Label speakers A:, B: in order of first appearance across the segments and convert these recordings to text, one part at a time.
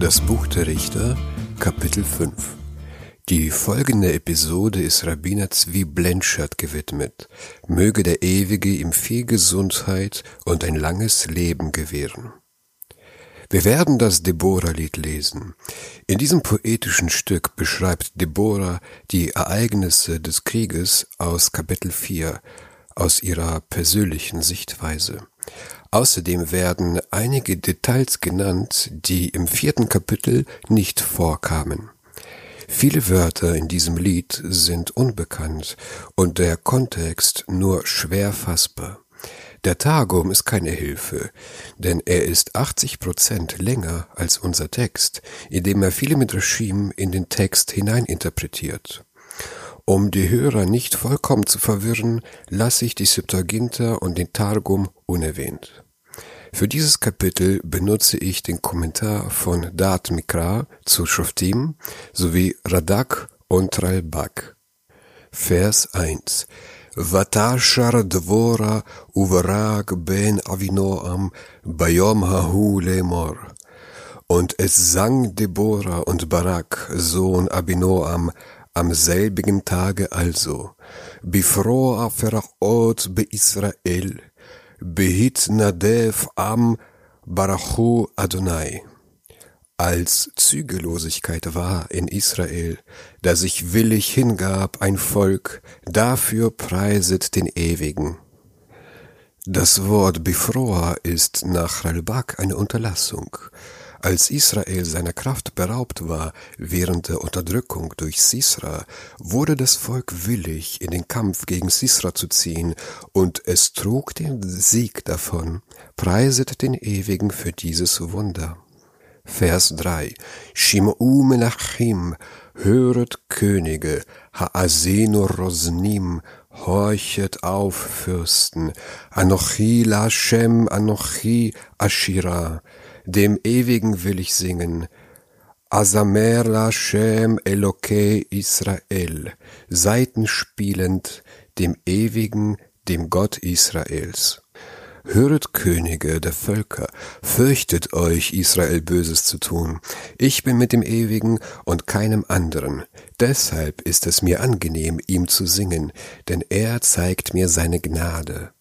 A: Das Buch der Richter, Kapitel 5 Die folgende Episode ist Rabbiner Zvi Blenschert gewidmet. Möge der Ewige ihm viel Gesundheit und ein langes Leben gewähren. Wir werden das Deborah-Lied lesen. In diesem poetischen Stück beschreibt Deborah die Ereignisse des Krieges aus Kapitel 4 aus ihrer persönlichen Sichtweise. Außerdem werden einige Details genannt, die im vierten Kapitel nicht vorkamen. Viele Wörter in diesem Lied sind unbekannt und der Kontext nur schwer fassbar. Der Targum ist keine Hilfe, denn er ist 80 Prozent länger als unser Text, indem er viele Midrashim in den Text hineininterpretiert. Um die Hörer nicht vollkommen zu verwirren, lasse ich die Septuaginta und den Targum unerwähnt. Für dieses Kapitel benutze ich den Kommentar von Dat Mikra zu Shoftim sowie Radak und Ralbak. Vers 1 Vatashar Dvora Uvarag ben Avinoam Bayom Hahu Lemor. Und es sang Deborah und Barak, Sohn Abinoam, am selbigen Tage also, Bifroa Ferachot be Israel, Behit Nadev am Barachu Adonai. Als Zügellosigkeit war in Israel, da sich willig hingab ein Volk, dafür preiset den Ewigen. Das Wort Bifroa ist nach Ralbak eine Unterlassung. Als Israel seiner Kraft beraubt war während der Unterdrückung durch Sisra, wurde das Volk willig, in den Kampf gegen Sisra zu ziehen, und es trug den Sieg davon. Preiset den Ewigen für dieses Wunder. Vers 3 Shim'u Menachim, höret Könige, Haazenu Rosnim, horchet auf, Fürsten, Anochi Lashem, Anochi Ashira, dem Ewigen will ich singen. Asamer Lashem Elokei Israel, Seitenspielend dem Ewigen, dem Gott Israels. Höret Könige der Völker, fürchtet euch, Israel Böses zu tun. Ich bin mit dem Ewigen und keinem anderen. Deshalb ist es mir angenehm, ihm zu singen, denn er zeigt mir seine Gnade.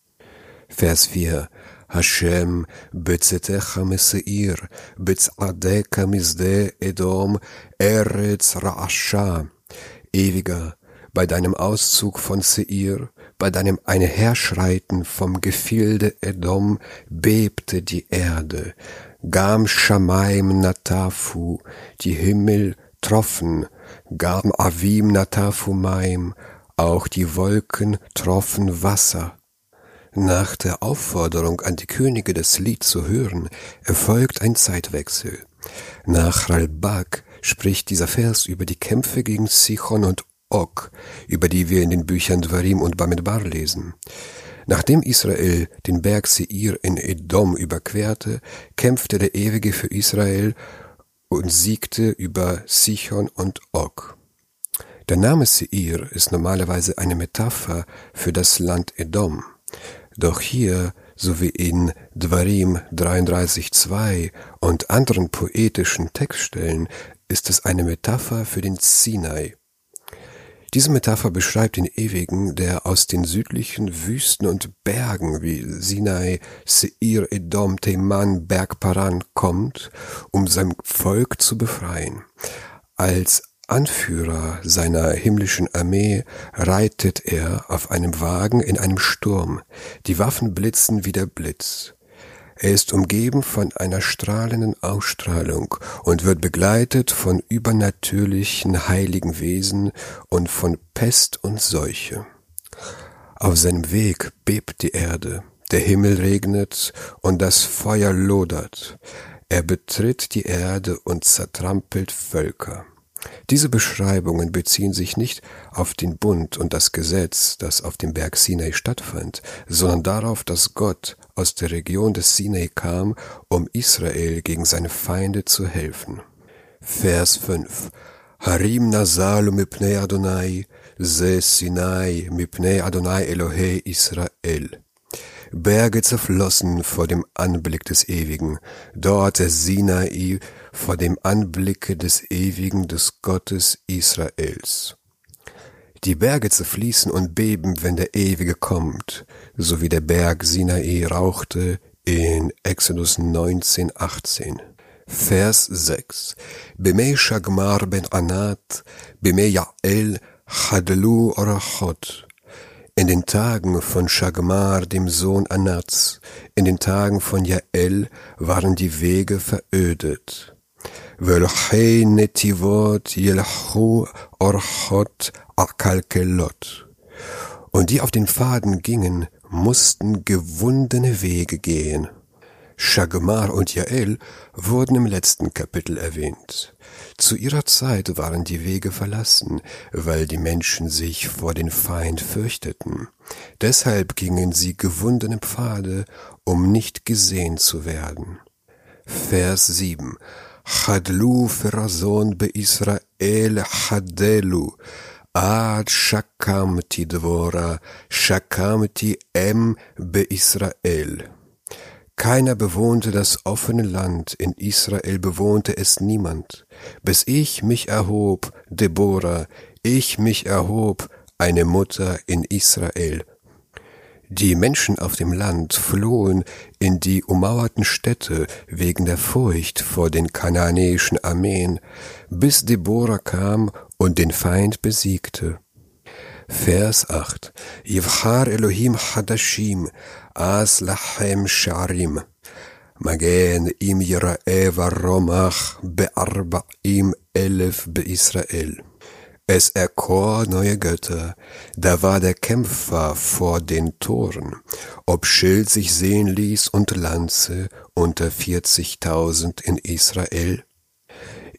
A: Vers 4 Hashem, בצאתך משעיר, בצעדיך משדה Edom, Eretz Ra'asha. Ewiger, bei deinem Auszug von Seir, bei deinem Einherschreiten vom Gefilde Edom bebte die Erde. Gam Shamaim Natafu, die Himmel troffen, Gam Avim Natafu Maim, auch die Wolken troffen Wasser. Nach der Aufforderung an die Könige das Lied zu hören, erfolgt ein Zeitwechsel. Nach Ralbak spricht dieser Vers über die Kämpfe gegen Sichon und Og, über die wir in den Büchern Dvarim und Bamidbar lesen. Nachdem Israel den Berg Seir in Edom überquerte, kämpfte der Ewige für Israel und siegte über Sichon und Og. Der Name Seir ist normalerweise eine Metapher für das Land Edom. Doch hier sowie in Dvarim 33.2 und anderen poetischen Textstellen ist es eine Metapher für den Sinai. Diese Metapher beschreibt den Ewigen, der aus den südlichen Wüsten und Bergen wie Sinai, Seir, Edom, Teman, Berg Paran kommt, um sein Volk zu befreien. Als Anführer seiner himmlischen Armee reitet er auf einem Wagen in einem Sturm. Die Waffen blitzen wie der Blitz. Er ist umgeben von einer strahlenden Ausstrahlung und wird begleitet von übernatürlichen heiligen Wesen und von Pest und Seuche. Auf seinem Weg bebt die Erde, der Himmel regnet und das Feuer lodert. Er betritt die Erde und zertrampelt Völker. Diese Beschreibungen beziehen sich nicht auf den Bund und das Gesetz, das auf dem Berg Sinai stattfand, sondern darauf, dass Gott aus der Region des Sinai kam, um Israel gegen seine Feinde zu helfen. Vers 5 Harim Nasalu mipnei Adonai, ze Sinai mipnei Adonai Elohei Israel. Berge zerflossen vor dem Anblick des Ewigen, dort der Sinai vor dem Anblicke des Ewigen des Gottes Israels. Die Berge zerfließen und beben, wenn der Ewige kommt, so wie der Berg Sinai rauchte in Exodus 19, 18. Vers 6. Bimei Shagmar ben Anat, bimei Ya'el, Chadlu Orachot. In den Tagen von Shagmar, dem Sohn Anats, in den Tagen von Jael waren die Wege verödet. Velchei netivot yelchu orchot akalkelot. Und die auf den Pfaden gingen, mussten gewundene Wege gehen. Shagmar und Jael wurden im letzten Kapitel erwähnt. Zu ihrer Zeit waren die Wege verlassen, weil die Menschen sich vor den Feind fürchteten. Deshalb gingen sie gewundene Pfade, um nicht gesehen zu werden. Vers 7 Chadlu Ferazon be Israel Chadelu Ad Shakamti Dvora Shakamti Em be Israel keiner bewohnte das offene Land, in Israel bewohnte es niemand, bis ich mich erhob, Deborah, ich mich erhob, eine Mutter in Israel. Die Menschen auf dem Land flohen in die ummauerten Städte wegen der Furcht vor den kananäischen Armeen, bis Deborah kam und den Feind besiegte. Vers 8. Yivchar Elohim Hadashim, As Lachem Sharim. Magen im Yira'e Varomach Be'arba'im Elef Be'Israel. Es erkor neue Götter, da war der Kämpfer vor den Toren, ob Schild sich sehen ließ und Lanze unter vierzigtausend in Israel,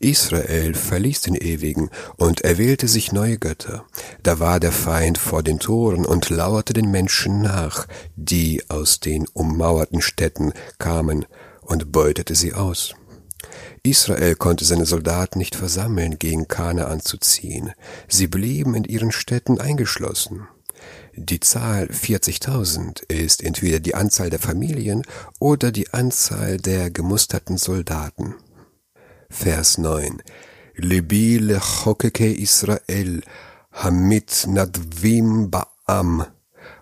A: Israel verließ den Ewigen und erwählte sich neue Götter. Da war der Feind vor den Toren und lauerte den Menschen nach, die aus den ummauerten Städten kamen, und beutete sie aus. Israel konnte seine Soldaten nicht versammeln, gegen Kanaan zu ziehen. Sie blieben in ihren Städten eingeschlossen. Die Zahl 40.000 ist entweder die Anzahl der Familien oder die Anzahl der gemusterten Soldaten. Vers 9. Libi lechokeke Israel, hamit nadvim ba'am,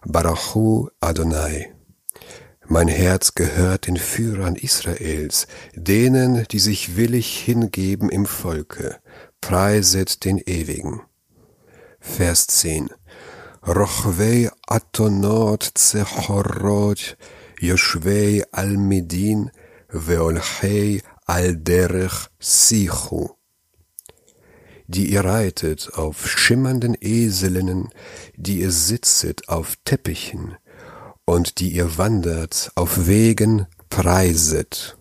A: barachu Adonai. Mein Herz gehört den Führern Israels, denen, die sich willig hingeben im Volke. Preiset den Ewigen. Vers 10. Rochvei Atonot Zechorot, Yoshvei Almidin, Veolchei Alderech Sichu, die ihr reitet auf schimmernden Eselinnen, die ihr sitzet auf Teppichen und die ihr wandert auf Wegen preiset.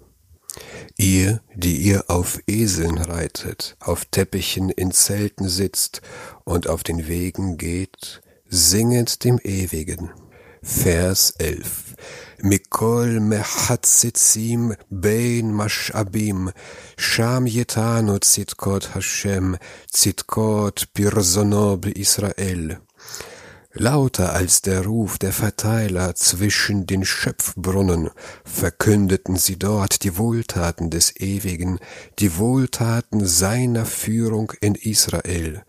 A: Ihr, die ihr auf Eseln reitet, auf Teppichen in Zelten sitzt und auf den Wegen geht, singet dem Ewigen. Vers 11. מכל מחצצים בין משאבים, שם יתנו צדקות השם, צדקות פרזונו בישראל. Lauter als der Ruf der Verteiler zwischen den Schöpfbrunnen verkündeten sie dort die Wohltaten des Ewigen, die Wohltaten seiner Führung in Israel.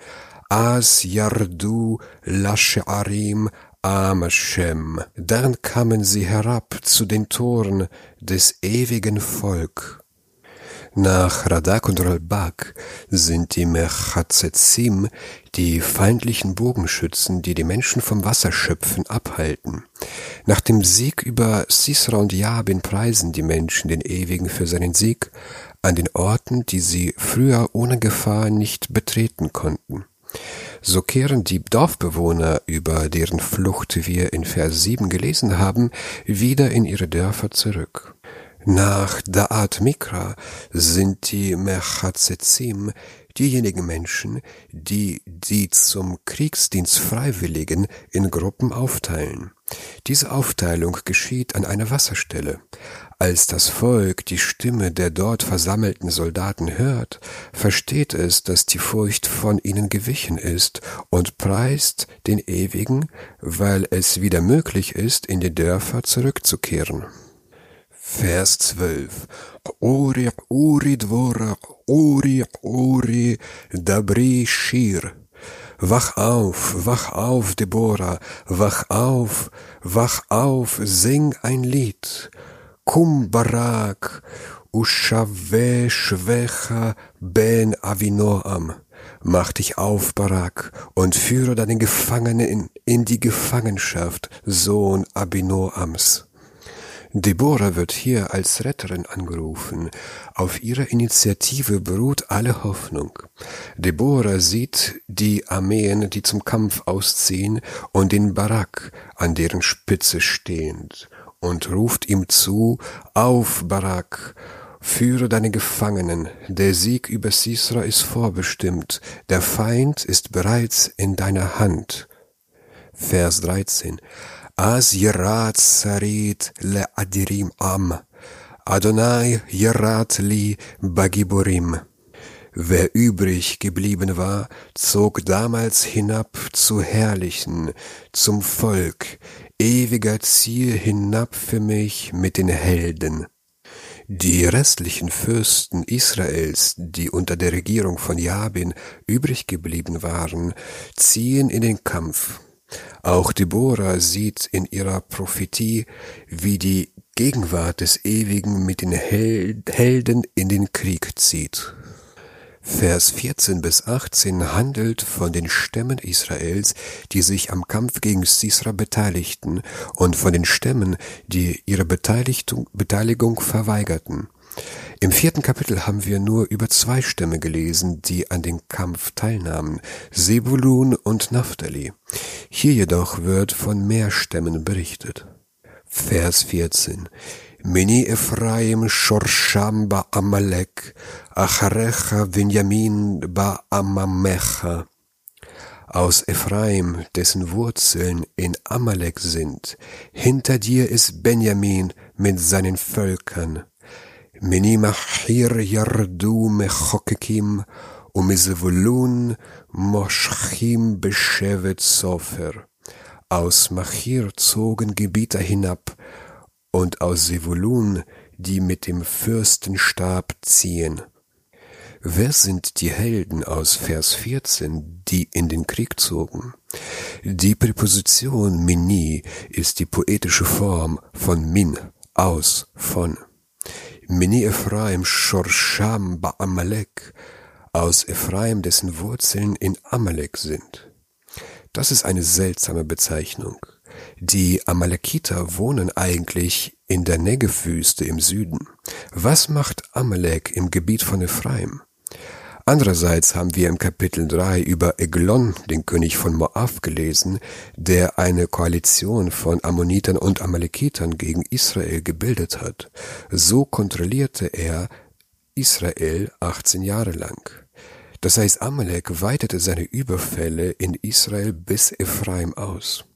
A: As Yardu Lashearim am Hashem. Dann kamen sie herab zu den Toren des ewigen Volk. Nach Radak und Ralbak sind die Mechazetzim die feindlichen Bogenschützen, die die Menschen vom Wasserschöpfen abhalten. Nach dem Sieg über Sisra und Jabin preisen die Menschen den Ewigen für seinen Sieg an den Orten, die sie früher ohne Gefahr nicht betreten konnten. So kehren die Dorfbewohner, über deren Flucht wir in Vers 7 gelesen haben, wieder in ihre Dörfer zurück. Nach Da'at Mikra sind die Mechazetzim diejenigen Menschen, die die zum Kriegsdienst Freiwilligen in Gruppen aufteilen. Diese Aufteilung geschieht an einer Wasserstelle. Als das Volk die Stimme der dort versammelten Soldaten hört, versteht es, dass die Furcht von ihnen gewichen ist und preist den Ewigen, weil es wieder möglich ist, in die Dörfer zurückzukehren. Vers 12. Ori, Uri, Dvora, Uri, Uri, Dabri, Shir. Wach auf, wach auf, Deborah, wach auf, wach auf, sing ein Lied. Kum Barak, Ushave Shvecha ben Avinoam. Mach dich auf, Barak, und führe deinen Gefangenen in, in die Gefangenschaft, Sohn Abinoams. Deborah wird hier als Retterin angerufen. Auf ihrer Initiative beruht alle Hoffnung. Deborah sieht die Armeen, die zum Kampf ausziehen, und den Barak an deren Spitze stehend, und ruft ihm zu, auf, Barak, Führe deine Gefangenen, der Sieg über Sisra ist vorbestimmt, der Feind ist bereits in deiner Hand. Vers 13 אז ירד שרית לאדירים עם, Adonai ירד לי בגיבורים. Wer übrig geblieben war, zog damals hinab zu Herrlichen, zum Volk, ewiger Ziel hinab für mich mit den Helden. Die restlichen Fürsten Israels, die unter der Regierung von Jabin übrig geblieben waren, ziehen in den Kampf. Auch Deborah sieht in ihrer Prophetie, wie die Gegenwart des Ewigen mit den Helden in den Krieg zieht. Vers 14 bis 18 handelt von den Stämmen Israels, die sich am Kampf gegen Sisra beteiligten und von den Stämmen, die ihre Beteiligung verweigerten. Im vierten Kapitel haben wir nur über zwei Stämme gelesen, die an dem Kampf teilnahmen, Sebulun und Naphtali. Hier jedoch wird von mehr Stämmen berichtet. Vers 14. Mini Ephraim Shorsham ba Amalek, Acharecha Benjamin ba Amamecha. Aus Ephraim, dessen Wurzeln in Amalek sind, hinter dir ist Benjamin mit seinen Völkern. מני-מחיר ירדו מחוקקים, ומזבולון מושכים בשבט סופר. Aus Machir zogen Gebieter hinab, und aus Sevulun, die mit dem Fürstenstab ziehen. Wer sind die Helden aus Vers 14, die in den Krieg zogen? Die Präposition mini ist die poetische Form von min, aus, von. Mini Ephraim Shorsham Ba'amalek, aus Ephraim, dessen Wurzeln in Amalek sind. Das ist eine seltsame Bezeichnung. Die Amalekiter wohnen eigentlich in der Negev-Wüste im Süden. Was macht Amalek im Gebiet von Ephraim? Andererseits haben wir im Kapitel 3 über Eglon, den König von Moab, gelesen, der eine Koalition von Ammonitern und Amalekitern gegen Israel gebildet hat. So kontrollierte er Israel 18 Jahre lang. Das heißt, Amalek weitete seine Überfälle in Israel bis Ephraim aus.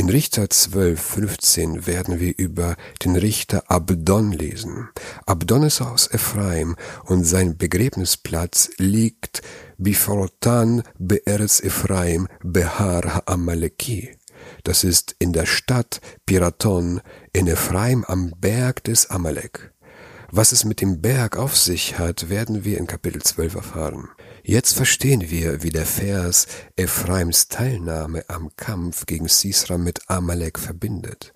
A: In Richter 12, 15 werden wir über den Richter Abdon lesen. Abdon ist aus Ephraim und sein Begräbnisplatz liegt Biforotan Be'eretz Ephraim Behar Ha'amaleki. Das ist in der Stadt Piraton in Ephraim am Berg des Amalek. Was es mit dem Berg auf sich hat, werden wir in Kapitel 12 erfahren. Jetzt verstehen wir, wie der Vers Ephraims Teilnahme am Kampf gegen Sisra mit Amalek verbindet.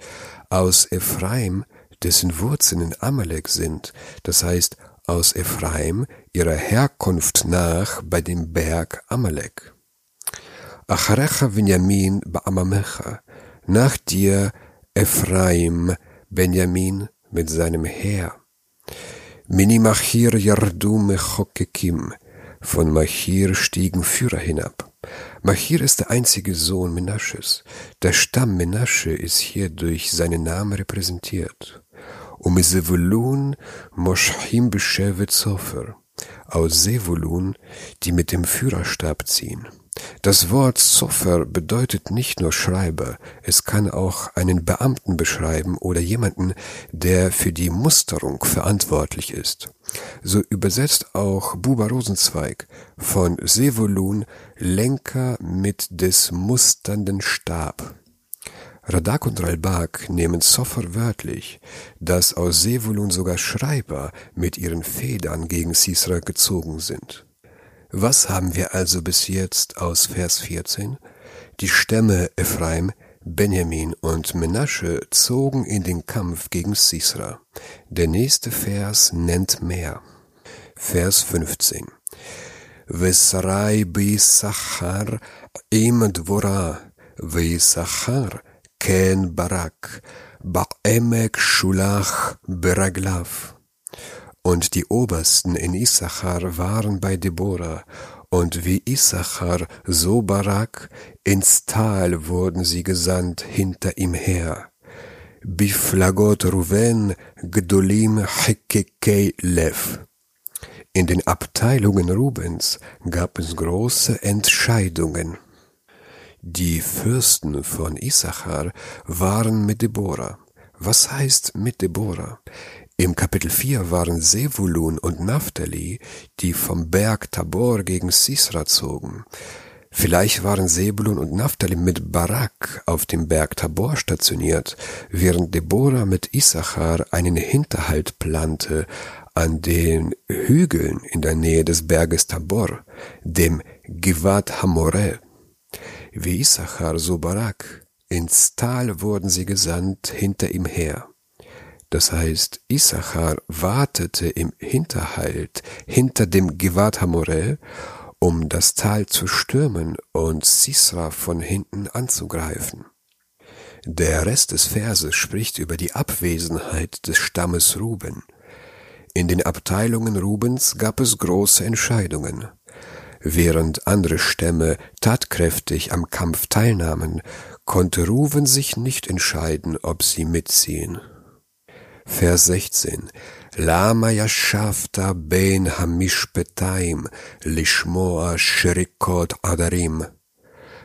A: Aus Ephraim, dessen Wurzeln in Amalek sind, das heißt aus Ephraim ihrer Herkunft nach bei dem Berg Amalek. Acharecha Benjamin Ba'amamecha, nach dir Ephraim Benjamin mit seinem Heer. Minimachir Yardu Mechokekim, von Machir stiegen Führer hinab. Machir ist der einzige Sohn Menasches. Der Stamm Menasche ist hier durch seinen Namen repräsentiert. Um Zevulun Moshim Beshevet Sofer. Aus Zevulun, die mit dem Führerstab ziehen. Das Wort Sofer bedeutet nicht nur Schreiber, es kann auch einen Beamten beschreiben oder jemanden, der für die Musterung verantwortlich ist. So übersetzt auch Buba Rosenzweig von Sevolun Lenker mit des musternden Stab. Radak und Ralbak nehmen Sofer wörtlich, dass aus Sevolun sogar Schreiber mit ihren Federn gegen Sisra gezogen sind. Was haben wir also bis jetzt aus Vers 14? Die Stämme Ephraim, Benjamin und Menasche zogen in den Kampf gegen Sisra. Der nächste Vers nennt mehr. Vers 15. Vesrai Bisachar im Dvora, Vesachar ken Barak, Ba'emek Shulach Beraglav. Und die Obersten in Issachar waren bei Deborah, und wie Issachar, so Barak, ins Tal wurden sie gesandt hinter ihm her. Biflagot Ruven Gdolim Hekekei Lev. In den Abteilungen Rubens gab es große Entscheidungen. Die Fürsten von Issachar waren mit Deborah. Was heißt mit Deborah? Im Kapitel 4 waren Sevulun und Naphtali, die vom Berg Tabor gegen Sisra zogen. Vielleicht waren Sebulun und Naphtali mit Barak auf dem Berg Tabor stationiert, während Deborah mit Issachar einen Hinterhalt plante an den Hügeln in der Nähe des Berges Tabor, dem Givat Hamoreh. Wie Issachar, so Barak. Ins Tal wurden sie gesandt hinter ihm her. Das heißt, Issachar wartete im Hinterhalt hinter dem Givat Hamoreh, um das Tal zu stürmen und Sisra von hinten anzugreifen. Der Rest des Verses spricht über die Abwesenheit des Stammes Ruben. In den Abteilungen Rubens gab es große Entscheidungen. Während andere Stämme tatkräftig am Kampf teilnahmen, konnte Ruben sich nicht entscheiden, ob sie mitziehen. Vers 16. Lama yashavta ben hamishpetaim lishmoa shrikot adarim.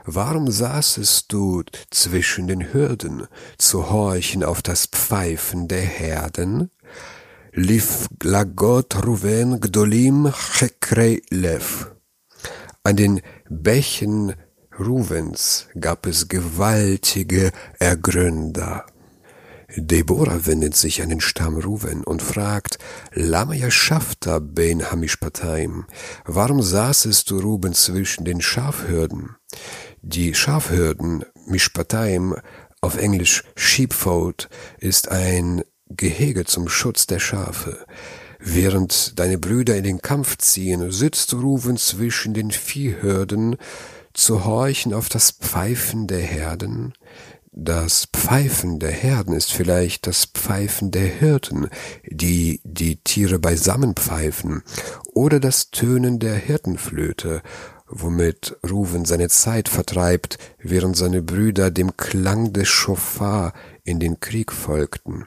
A: Warum saßest du zwischen den Hürden, zu horchen auf das Pfeifen der Herden? Lif glagot ruven gdolim chekrei lev. An den Bächen Ruvens gab es gewaltige Ergründer. Deborah wendet sich an den Stamm Ruven und fragt, Lama Yashafta ben Hamishpataim, warum saßest du Ruben zwischen den Schafhürden? Die Schafhürden, Mishpataim, auf Englisch Sheepfold, ist ein Gehege zum Schutz der Schafe. Während deine Brüder in den Kampf ziehen, sitzt Ruven zwischen den Viehhürden, zu horchen auf das Pfeifen der Herden, das Pfeifen der Herden ist vielleicht das Pfeifen der Hirten, die die Tiere beisammen pfeifen, oder das Tönen der Hirtenflöte, womit Ruven seine Zeit vertreibt, während seine Brüder dem Klang des Schofar in den Krieg folgten.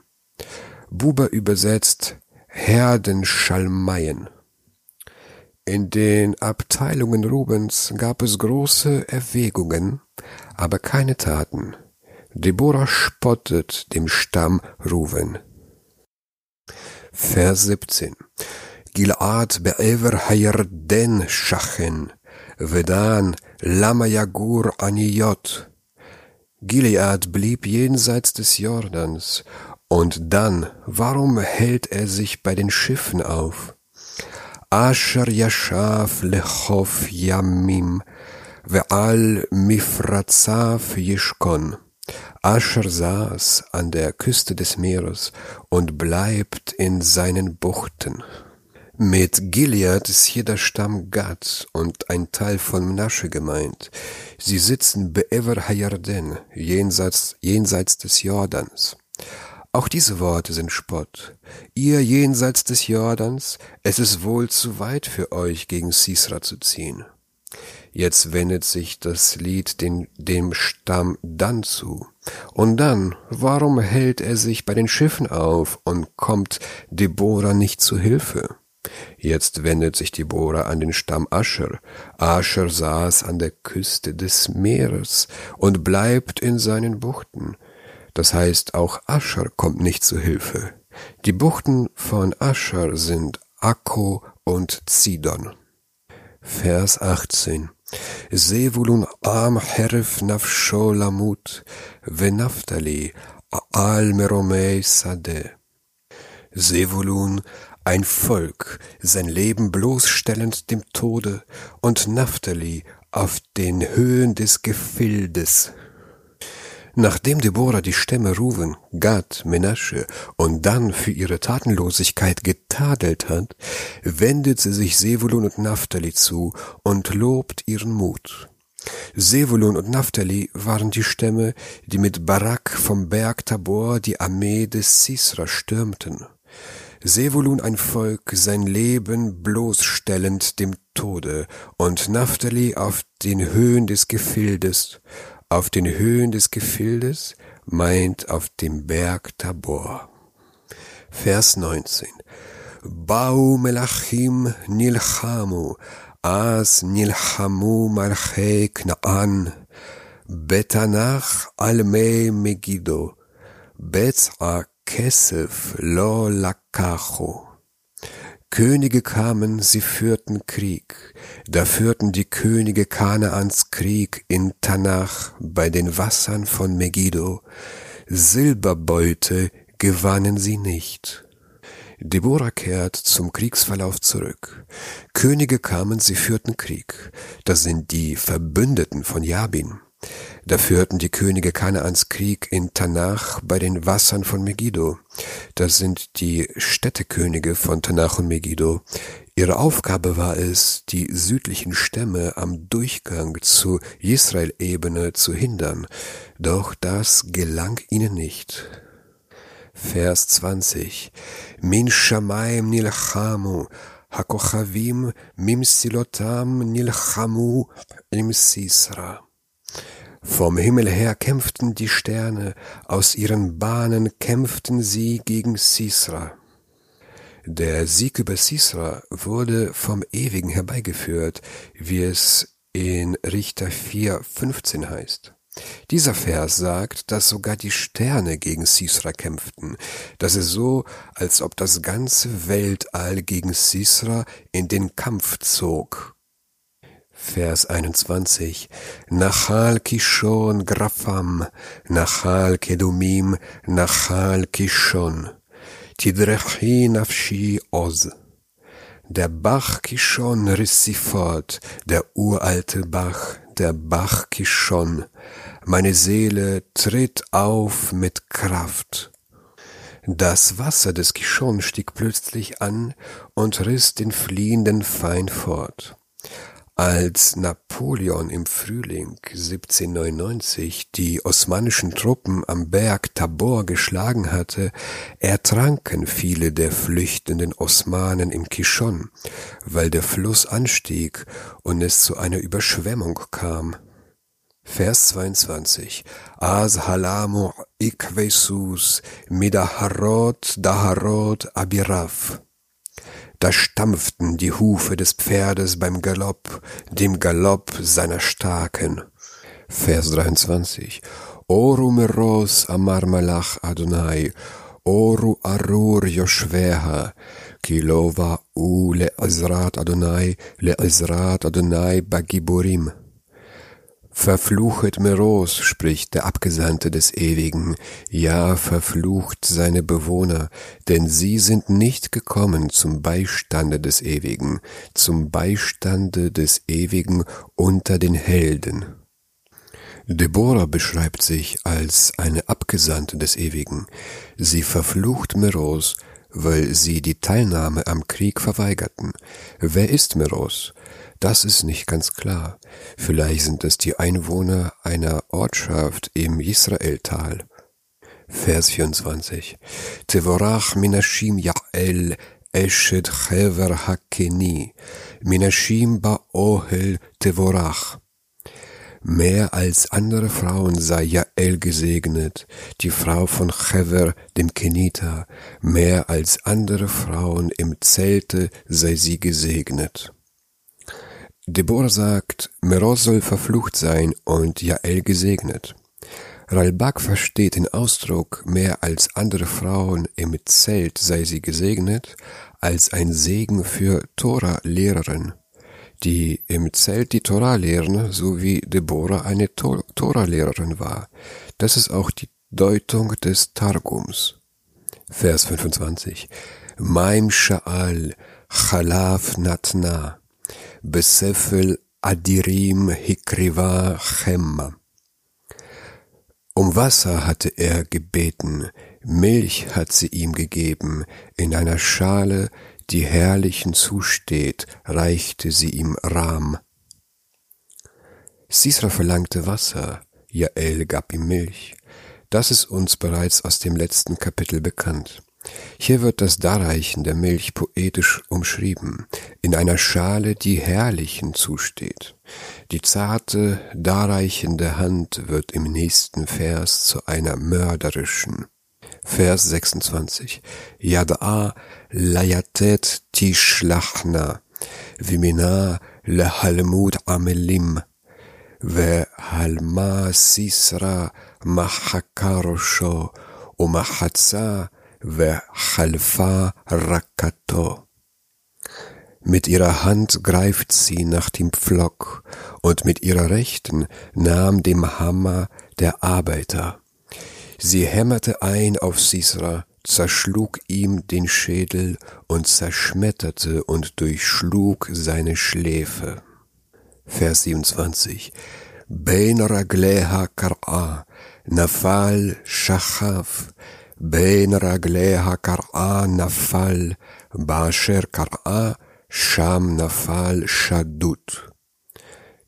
A: Buber übersetzt Herdenschalmeien. In den Abteilungen Rubens gab es große Erwägungen, aber keine Taten. Deborah spottet dem Stamm Ruven. Vers 17. Gilad be'ever hayarden shachen, vedan lama yagur aniyot. Gilead blieb jenseits des Jordans, und dann, warum hält er sich bei den Schiffen auf? Asher yashav lechof yamim, ve'al mifratzav yishkon. Ascher saß an der Küste des Meeres und bleibt in seinen Buchten. Mit Gilead ist hier der Stamm Gad und ein Teil von Menasche gemeint. Sie sitzen Be'ever Hayarden, jenseits, jenseits des Jordans. Auch diese Worte sind Spott. Ihr jenseits des Jordans, es ist wohl zu weit für euch, gegen Sisra zu ziehen. Jetzt wendet sich das Lied den, dem Stamm dann zu. Und dann, warum hält er sich bei den Schiffen auf und kommt Deborah nicht zu Hilfe? Jetzt wendet sich die Bohrer an den Stamm Ascher. Ascher saß an der Küste des Meeres und bleibt in seinen Buchten. Das heißt, auch Ascher kommt nicht zu Hilfe. Die Buchten von Ascher sind Akko und Zidon. Vers 18 זבולון עם חרף נפשו למות, ונפתלי על מרומי שדה. Sevulun, ein Volk, sein Leben bloßstellend dem Tode, und Naphtali auf den Höhen des Gefildes. Nachdem Deborah die Stämme Ruven, Gad, Menasche und dann für ihre Tatenlosigkeit getadelt hat, wendet sie sich Sevulun und Naphtali zu und lobt ihren Mut. Sevulun und Naphtali waren die Stämme, die mit Barak vom Berg Tabor die Armee des Sisra stürmten. Sevulun ein Volk, sein Leben bloßstellend dem Tode, und Naphtali auf den Höhen des Gefildes, auf den Höhen des Gefildes meint auf dem Berg Tabor. Vers 19. Bau melachim nilchamu, as nilchamu malchei knaan, betanach almei Megiddo, betz'a kesef lo lakacho. Könige kamen, sie führten Krieg. Da führten die Könige Kanaans Krieg in Tanach bei den Wassern von Megiddo. Silberbeute gewannen sie nicht. Deborah kehrt zum Kriegsverlauf zurück. Könige kamen, sie führten Krieg. Das sind die Verbündeten von Jabin. Da führten die Könige Kanaans Krieg in Tanach bei den Wassern von Megiddo. Das sind die Städtekönige von Tanach und Megiddo. Ihre Aufgabe war es, die südlichen Stämme am Durchgang zur Israel-Ebene zu hindern. Doch das gelang ihnen nicht. Vers 20. Min Shamaim nilchamu, hakochavim mimsilotam nilchamu im Sisra. Vom Himmel her kämpften die Sterne, aus ihren Bahnen kämpften sie gegen Sisra. Der Sieg über Sisra wurde vom Ewigen herbeigeführt, wie es in Richter 4,15 heißt. Dieser Vers sagt, dass sogar die Sterne gegen Sisra kämpften. Das ist so, als ob das ganze Weltall gegen Sisra in den Kampf zog. Vers 21. Nachal Kishon Grafam, Nachal Kedumim, Nachal Kishon. Tidrechi Nafshi Oz. Der Bach Kishon riss sie fort, der uralte Bach, der Bach Kishon. Meine Seele tritt auf mit Kraft. Das Wasser des Kishon stieg plötzlich an und riss den fliehenden Feind fort. Als Napoleon im Frühling 1799 die osmanischen Truppen am Berg Tabor geschlagen hatte, ertranken viele der flüchtenden Osmanen im Kishon, weil der Fluss anstieg und es zu einer Überschwemmung kam. Vers 22. Az halamu ikvesus midaharot daharot abiraf. Da stampften die Hufe des Pferdes beim Galopp, dem Galopp seiner Starken. Vers 23. Oru meros amar malach Adonai, Oru arur Yoshveha, Kilova u le Ezrat Adonai, le Ezrat Adonai bagiburim. Verfluchet Meros, spricht der Abgesandte des Ewigen, ja, verflucht seine Bewohner, denn sie sind nicht gekommen zum Beistande des Ewigen, zum Beistande des Ewigen unter den Helden. Deborah beschreibt sich als eine Abgesandte des Ewigen. Sie verflucht Meros, weil sie die Teilnahme am Krieg verweigerten. Wer ist Meros? Das ist nicht ganz klar. Vielleicht sind es die Einwohner einer Ortschaft im Israeltal. Vers 24. Tevorach minashim Ya'el eshet chever hakeni, minashim ba'ohel tevorach. Mehr als andere Frauen sei Jael gesegnet, die Frau von Chever, dem Kenita. Mehr als andere Frauen im Zelte sei sie gesegnet. Deborah sagt, Meros soll verflucht sein und Jael gesegnet. Ralbak versteht den Ausdruck mehr als andere Frauen im Zelt sei sie gesegnet, als ein Segen für Tora-Lehrerin, die im Zelt die Tora lehren, so wie Deborah eine Tora-Lehrerin war. Das ist auch die Deutung des Targums. Vers 25. Maim Sha'al Chalaf Natna Besefel Adirim Hikriva Chemma um Wasser hatte er gebeten, Milch hat sie ihm gegeben, in einer Schale, die herrlichen zusteht, reichte sie ihm Rahm. Sisra verlangte Wasser, Jael gab ihm Milch. Das ist uns bereits aus dem letzten Kapitel bekannt. Hier wird das Darreichen der Milch poetisch umschrieben, in einer Schale, die Herrlichen zusteht. Die zarte, darreichende Hand wird im nächsten Vers zu einer mörderischen. Vers 26. Yada'a layatet tishlachna, vimina lehalmud amelim, והלמה סיסרא מחקרושו ומחצה וחלפה רקתו. Mit ihrer Hand greift sie nach dem Pflock, und mit ihrer Rechten nahm dem Hammer der Arbeiter. Sie hämmerte ein auf Sisra, zerschlug ihm den Schädel und zerschmetterte und durchschlug seine Schläfe. Vers 27 Bein ragleha kar'a, nafal shachaf, bein ragleha kar'a nafal, basher kar'a, Sham Nafal Shadut.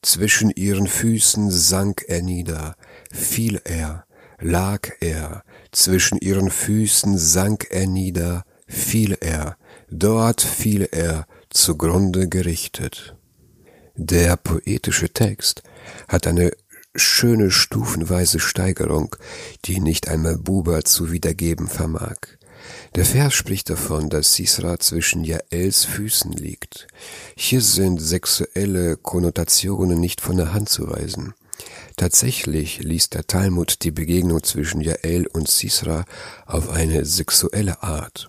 A: Zwischen ihren Füßen sank er nieder, fiel er, lag er, zwischen ihren Füßen sank er nieder, fiel er, dort fiel er, zugrunde gerichtet. Der poetische Text hat eine schöne stufenweise Steigerung, die nicht einmal Buber zu wiedergeben vermag. Der Vers spricht davon, dass Sisra zwischen Jaels Füßen liegt. Hier sind sexuelle Konnotationen nicht von der Hand zu weisen. Tatsächlich liest der Talmud die Begegnung zwischen Jael und Sisra auf eine sexuelle Art.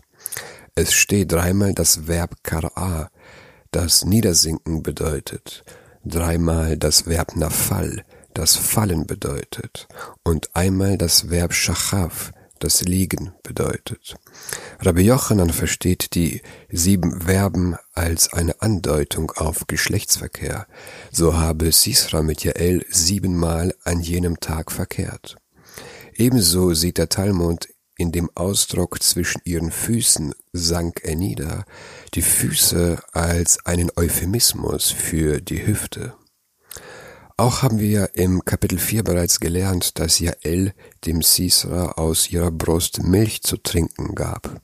A: Es steht dreimal das Verb kara, das Niedersinken bedeutet, dreimal das Verb nafal, das Fallen bedeutet, und einmal das Verb shachav, das Liegen bedeutet. Rabbi Yochanan versteht die sieben Verben als eine Andeutung auf Geschlechtsverkehr. So habe Sisra mit Jael siebenmal an jenem Tag verkehrt. Ebenso sieht der Talmud in dem Ausdruck zwischen ihren Füßen sank er nieder, die Füße als einen Euphemismus für die Hüfte. Auch haben wir im Kapitel 4 bereits gelernt, dass Jael dem Sisra aus ihrer Brust Milch zu trinken gab.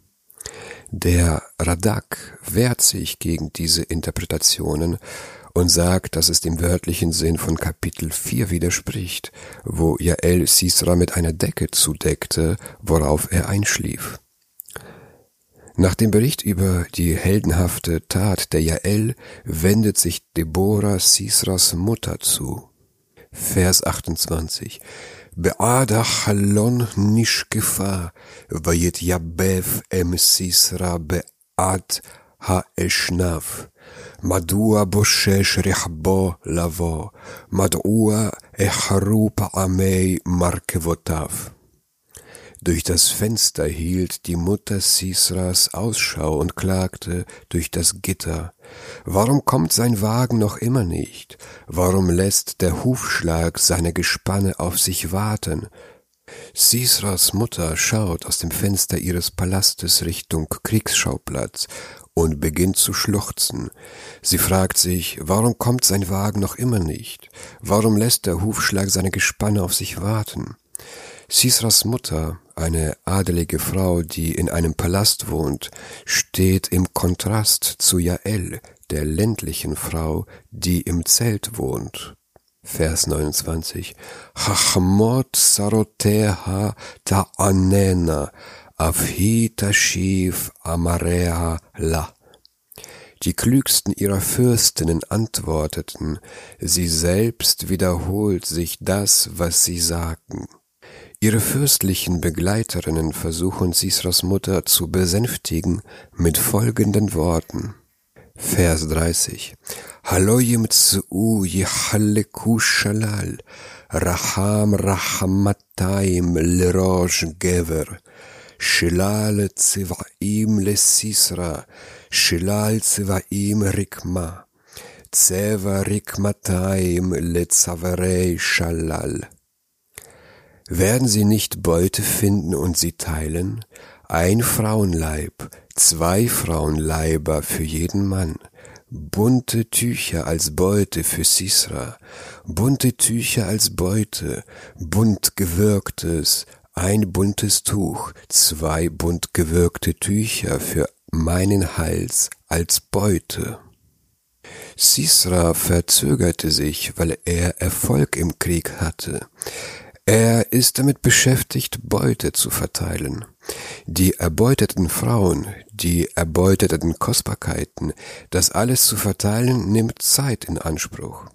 A: Der Radak wehrt sich gegen diese Interpretationen und sagt, dass es dem wörtlichen Sinn von Kapitel 4 widerspricht, wo Jael Sisra mit einer Decke zudeckte, worauf er einschlief. Nach dem Bericht über die heldenhafte Tat der Jael wendet sich Deborah Sisras Mutter zu. Vers 28. Beada Chalon Nishkefa, Vayet Yabev Em Sisra Beat eschnaf, Madua Boshesh Rechbo Lavo, Madua Echaru Pa'amei Markevotav. Durch das Fenster hielt die Mutter Sisras Ausschau und klagte durch das Gitter. Warum kommt sein Wagen noch immer nicht? Warum lässt der Hufschlag seine Gespanne auf sich warten? Sisras Mutter schaut aus dem Fenster ihres Palastes Richtung Kriegsschauplatz und beginnt zu schluchzen. Sie fragt sich, warum kommt sein Wagen noch immer nicht? Warum lässt der Hufschlag seine Gespanne auf sich warten? Sisras Mutter, eine adelige Frau, die in einem Palast wohnt, steht im Kontrast zu Jael, der ländlichen Frau, die im Zelt wohnt. Vers 29. Chachmot saroteha ta'anena afhita shiv amarea la. Die klügsten ihrer Fürstinnen antworteten, sie selbst wiederholt sich das, was sie sagten. Ihre fürstlichen Begleiterinnen versuchen Sisras Mutter zu besänftigen mit folgenden Worten. Vers 30. Hallo yimtsu yihalleku shalal, raham rahmataim lerosh gever, shilal tziva'im lesisra, shilal tziva'im rikma, tseva rikmataim letzaverei shalal. Werden sie nicht Beute finden und sie teilen? Ein Frauenleib, zwei Frauenleiber für jeden Mann, bunte Tücher als Beute für Sisra, bunte Tücher als Beute, bunt gewirktes, ein buntes Tuch, zwei bunt gewirkte Tücher für meinen Hals als Beute. Sisra verzögerte sich, weil er Erfolg im Krieg hatte. Er ist damit beschäftigt, Beute zu verteilen. Die erbeuteten Frauen, die erbeuteten Kostbarkeiten, das alles zu verteilen, nimmt Zeit in Anspruch.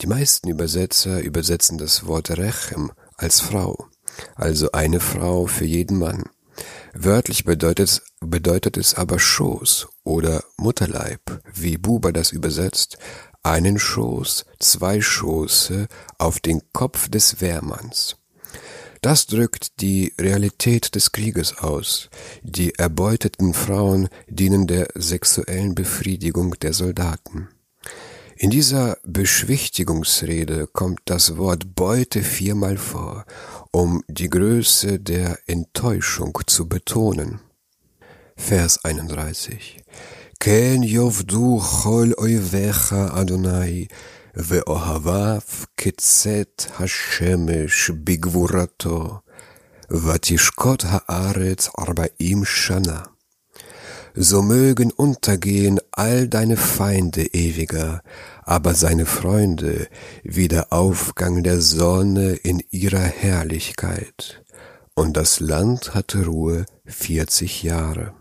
A: Die meisten Übersetzer übersetzen das Wort Rechem als Frau, also eine Frau für jeden Mann. Wörtlich bedeutet, bedeutet es aber Schoß oder Mutterleib, wie Buber das übersetzt, einen Schoß, zwei Schoße auf den Kopf des Wehrmanns. Das drückt die Realität des Krieges aus. Die erbeuteten Frauen dienen der sexuellen Befriedigung der Soldaten. In dieser Beschwichtigungsrede kommt das Wort Beute viermal vor, um die Größe der Enttäuschung zu betonen. Vers 31 כן יאבדו כל אויביך, אדוני, ואוהביו כצאת השמש בגבורתו, ותשקוט הארץ ארבעים שנה. So mögen untergehen all deine Feinde ewiger, aber seine Freunde wie der Aufgang der Sonne in ihrer Herrlichkeit. Und das Land hatte Ruhe vierzig Jahre.